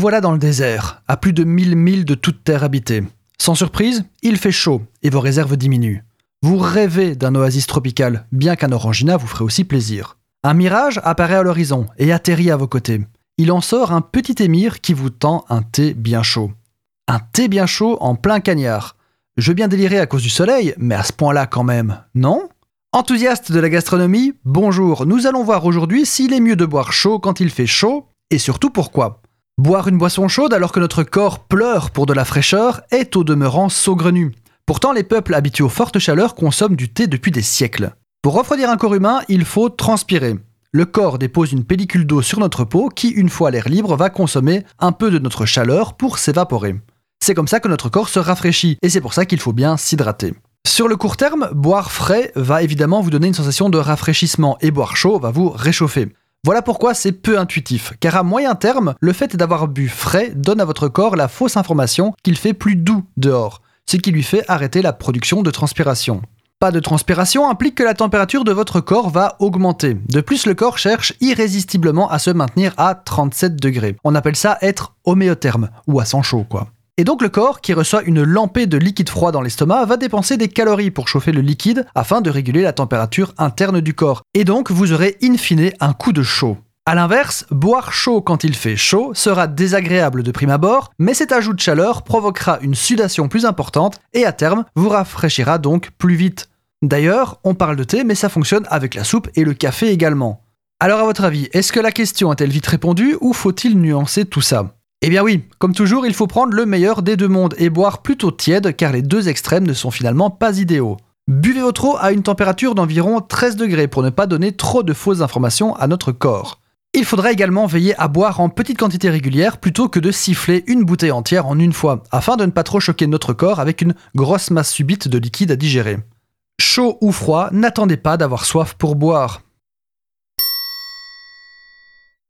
voilà dans le désert, à plus de 1000 milles de toute terre habitée. Sans surprise, il fait chaud et vos réserves diminuent. Vous rêvez d'un oasis tropical, bien qu'un orangina vous ferait aussi plaisir. Un mirage apparaît à l'horizon et atterrit à vos côtés. Il en sort un petit émir qui vous tend un thé bien chaud. Un thé bien chaud en plein cagnard. Je veux bien délirer à cause du soleil, mais à ce point-là quand même, non? Enthousiaste de la gastronomie, bonjour, nous allons voir aujourd'hui s'il est mieux de boire chaud quand il fait chaud, et surtout pourquoi. Boire une boisson chaude alors que notre corps pleure pour de la fraîcheur est au demeurant saugrenu. Pourtant, les peuples habitués aux fortes chaleurs consomment du thé depuis des siècles. Pour refroidir un corps humain, il faut transpirer. Le corps dépose une pellicule d'eau sur notre peau qui, une fois l'air libre, va consommer un peu de notre chaleur pour s'évaporer. C'est comme ça que notre corps se rafraîchit, et c'est pour ça qu'il faut bien s'hydrater. Sur le court terme, boire frais va évidemment vous donner une sensation de rafraîchissement et boire chaud va vous réchauffer. Voilà pourquoi c'est peu intuitif, car à moyen terme, le fait d'avoir bu frais donne à votre corps la fausse information qu'il fait plus doux dehors, ce qui lui fait arrêter la production de transpiration. Pas de transpiration implique que la température de votre corps va augmenter. De plus, le corps cherche irrésistiblement à se maintenir à 37 degrés. On appelle ça être homéotherme, ou à sang chaud quoi. Et donc le corps, qui reçoit une lampée de liquide froid dans l'estomac, va dépenser des calories pour chauffer le liquide afin de réguler la température interne du corps. Et donc vous aurez in fine un coup de chaud. A l'inverse, boire chaud quand il fait chaud sera désagréable de prime abord, mais cet ajout de chaleur provoquera une sudation plus importante et à terme vous rafraîchira donc plus vite. D'ailleurs, on parle de thé, mais ça fonctionne avec la soupe et le café également. Alors à votre avis, est-ce que la question est-elle vite répondue ou faut-il nuancer tout ça? Eh bien oui, comme toujours, il faut prendre le meilleur des deux mondes et boire plutôt tiède car les deux extrêmes ne sont finalement pas idéaux. Buvez votre eau à une température d'environ 13 degrés pour ne pas donner trop de fausses informations à notre corps. Il faudra également veiller à boire en petites quantités régulières plutôt que de siffler une bouteille entière en une fois, afin de ne pas trop choquer notre corps avec une grosse masse subite de liquide à digérer. Chaud ou froid, n'attendez pas d'avoir soif pour boire.